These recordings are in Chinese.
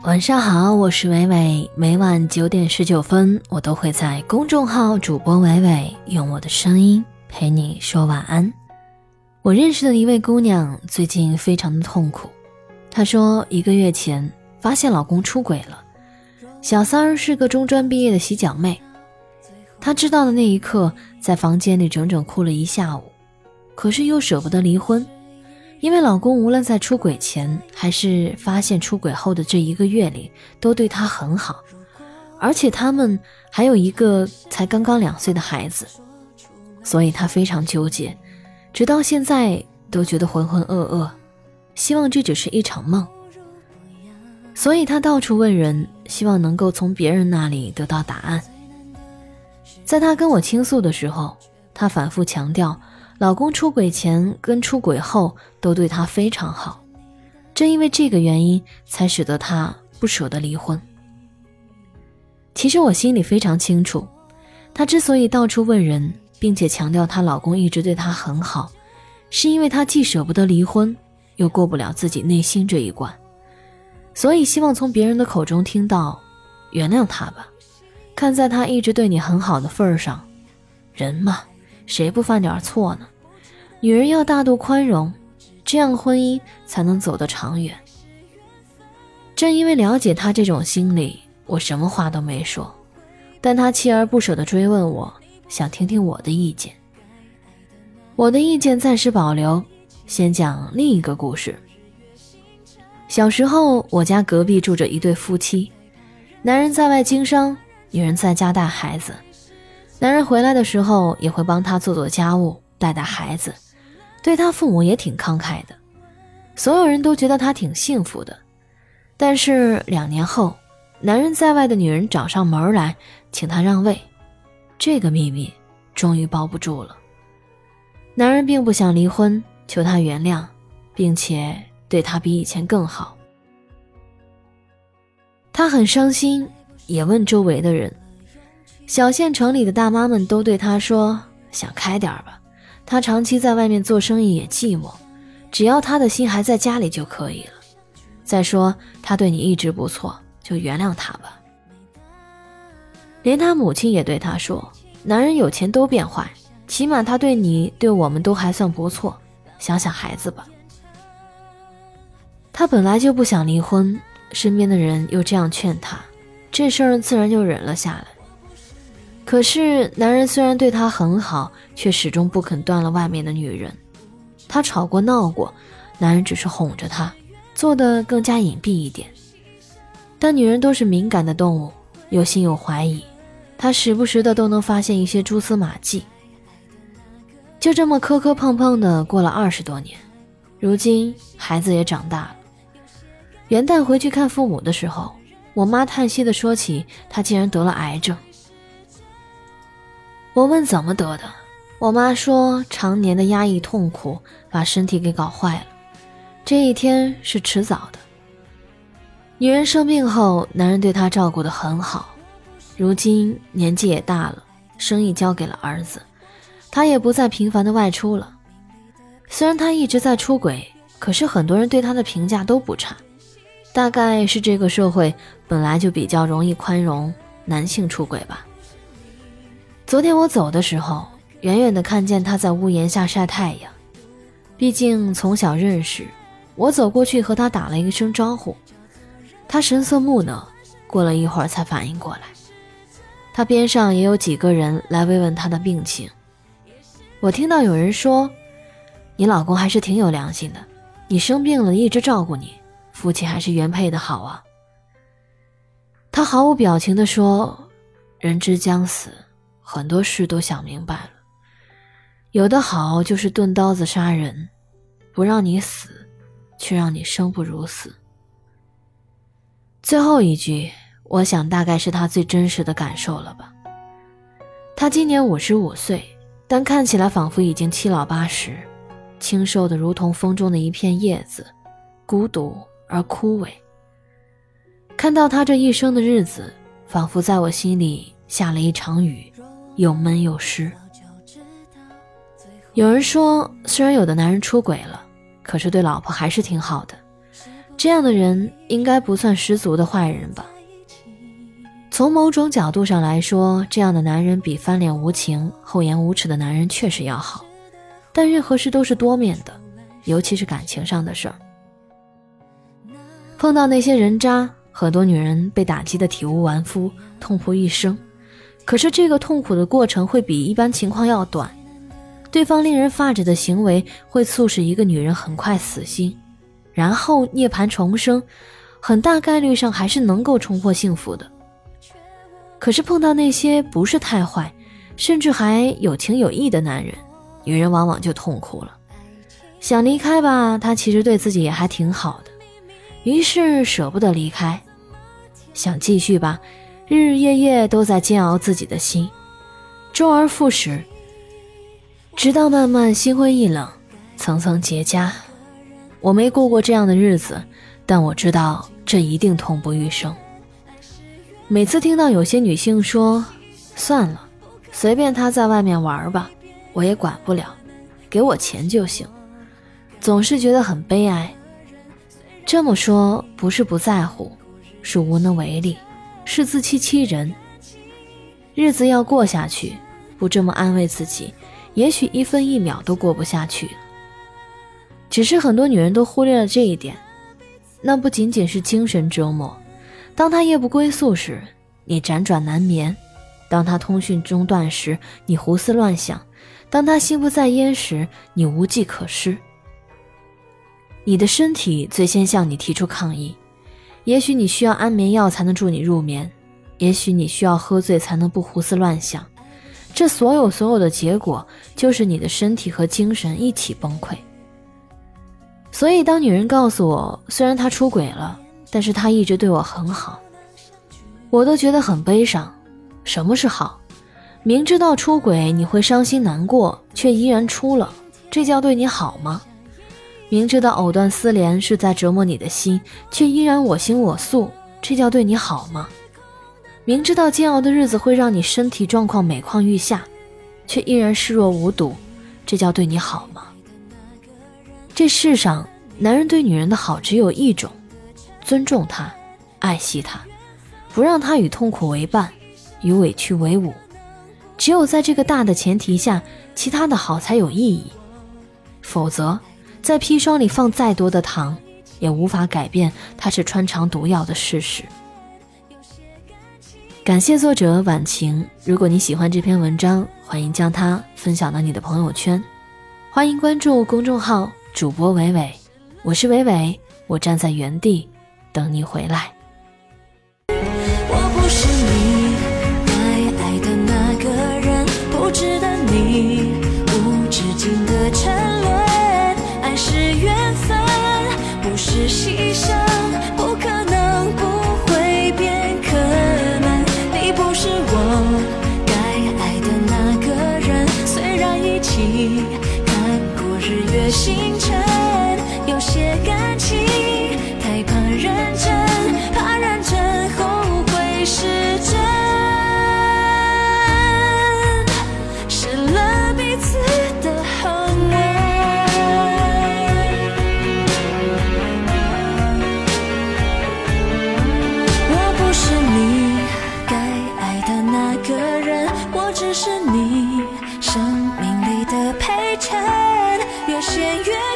晚上好，我是伟伟。每晚九点十九分，我都会在公众号主播伟伟用我的声音陪你说晚安。我认识的一位姑娘最近非常的痛苦，她说一个月前发现老公出轨了，小三儿是个中专毕业的洗脚妹。她知道的那一刻，在房间里整整哭了一下午，可是又舍不得离婚。因为老公无论在出轨前还是发现出轨后的这一个月里，都对她很好，而且他们还有一个才刚刚两岁的孩子，所以她非常纠结，直到现在都觉得浑浑噩噩，希望这只是一场梦。所以她到处问人，希望能够从别人那里得到答案。在她跟我倾诉的时候，她反复强调。老公出轨前跟出轨后都对她非常好，正因为这个原因，才使得她不舍得离婚。其实我心里非常清楚，她之所以到处问人，并且强调她老公一直对她很好，是因为她既舍不得离婚，又过不了自己内心这一关，所以希望从别人的口中听到“原谅他吧”，看在他一直对你很好的份上，人嘛，谁不犯点错呢？女人要大度宽容，这样婚姻才能走得长远。正因为了解他这种心理，我什么话都没说，但他锲而不舍地追问我，想听听我的意见。我的意见暂时保留，先讲另一个故事。小时候，我家隔壁住着一对夫妻，男人在外经商，女人在家带孩子。男人回来的时候，也会帮他做做家务，带带孩子。对他父母也挺慷慨的，所有人都觉得他挺幸福的。但是两年后，男人在外的女人找上门来，请他让位，这个秘密终于包不住了。男人并不想离婚，求他原谅，并且对他比以前更好。他很伤心，也问周围的人，小县城里的大妈们都对他说：“想开点吧。”他长期在外面做生意也寂寞，只要他的心还在家里就可以了。再说他对你一直不错，就原谅他吧。连他母亲也对他说：“男人有钱都变坏，起码他对你对我们都还算不错，想想孩子吧。”他本来就不想离婚，身边的人又这样劝他，这事儿自然就忍了下来。可是，男人虽然对她很好，却始终不肯断了外面的女人。他吵过闹过，男人只是哄着她，做的更加隐蔽一点。但女人都是敏感的动物，有心有怀疑，她时不时的都能发现一些蛛丝马迹。就这么磕磕碰碰的过了二十多年，如今孩子也长大了。元旦回去看父母的时候，我妈叹息的说起，他竟然得了癌症。我问怎么得的，我妈说常年的压抑痛苦把身体给搞坏了，这一天是迟早的。女人生病后，男人对她照顾得很好，如今年纪也大了，生意交给了儿子，他也不再频繁的外出了。虽然他一直在出轨，可是很多人对他的评价都不差，大概是这个社会本来就比较容易宽容男性出轨吧。昨天我走的时候，远远的看见他在屋檐下晒太阳。毕竟从小认识，我走过去和他打了一声招呼，他神色木讷，过了一会儿才反应过来。他边上也有几个人来慰问他的病情。我听到有人说：“你老公还是挺有良心的，你生病了一直照顾你，夫妻还是原配的好啊。”他毫无表情地说：“人之将死。”很多事都想明白了，有的好就是钝刀子杀人，不让你死，却让你生不如死。最后一句，我想大概是他最真实的感受了吧。他今年五十五岁，但看起来仿佛已经七老八十，清瘦的如同风中的一片叶子，孤独而枯萎。看到他这一生的日子，仿佛在我心里下了一场雨。又闷又湿。有人说，虽然有的男人出轨了，可是对老婆还是挺好的，这样的人应该不算十足的坏人吧？从某种角度上来说，这样的男人比翻脸无情、厚颜无耻的男人确实要好。但任何事都是多面的，尤其是感情上的事儿。碰到那些人渣，很多女人被打击的体无完肤，痛哭一生。可是这个痛苦的过程会比一般情况要短，对方令人发指的行为会促使一个女人很快死心，然后涅槃重生，很大概率上还是能够重获幸福的。可是碰到那些不是太坏，甚至还有情有义的男人，女人往往就痛苦了。想离开吧，他其实对自己也还挺好的，于是舍不得离开；想继续吧。日日夜夜都在煎熬自己的心，周而复始，直到慢慢心灰意冷，层层结痂。我没过过这样的日子，但我知道这一定痛不欲生。每次听到有些女性说“算了，随便他在外面玩吧，我也管不了，给我钱就行”，总是觉得很悲哀。这么说不是不在乎，是无能为力。是自欺欺人。日子要过下去，不这么安慰自己，也许一分一秒都过不下去。只是很多女人都忽略了这一点，那不仅仅是精神折磨。当他夜不归宿时，你辗转难眠；当他通讯中断时，你胡思乱想；当他心不在焉时，你无计可施。你的身体最先向你提出抗议。也许你需要安眠药才能助你入眠，也许你需要喝醉才能不胡思乱想，这所有所有的结果就是你的身体和精神一起崩溃。所以，当女人告诉我，虽然他出轨了，但是他一直对我很好，我都觉得很悲伤。什么是好？明知道出轨你会伤心难过，却依然出了，这叫对你好吗？明知道藕断丝连是在折磨你的心，却依然我行我素，这叫对你好吗？明知道煎熬的日子会让你身体状况每况愈下，却依然视若无睹，这叫对你好吗？这世上，男人对女人的好只有一种：尊重她，爱惜她，不让她与痛苦为伴，与委屈为伍。只有在这个大的前提下，其他的好才有意义，否则。在砒霜里放再多的糖，也无法改变它是穿肠毒药的事实。感谢作者婉晴。如果你喜欢这篇文章，欢迎将它分享到你的朋友圈。欢迎关注公众号主播伟伟，我是伟伟，我站在原地等你回来。是我该爱的那个人，虽然一起看过日月星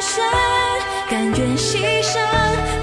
身甘愿牺牲。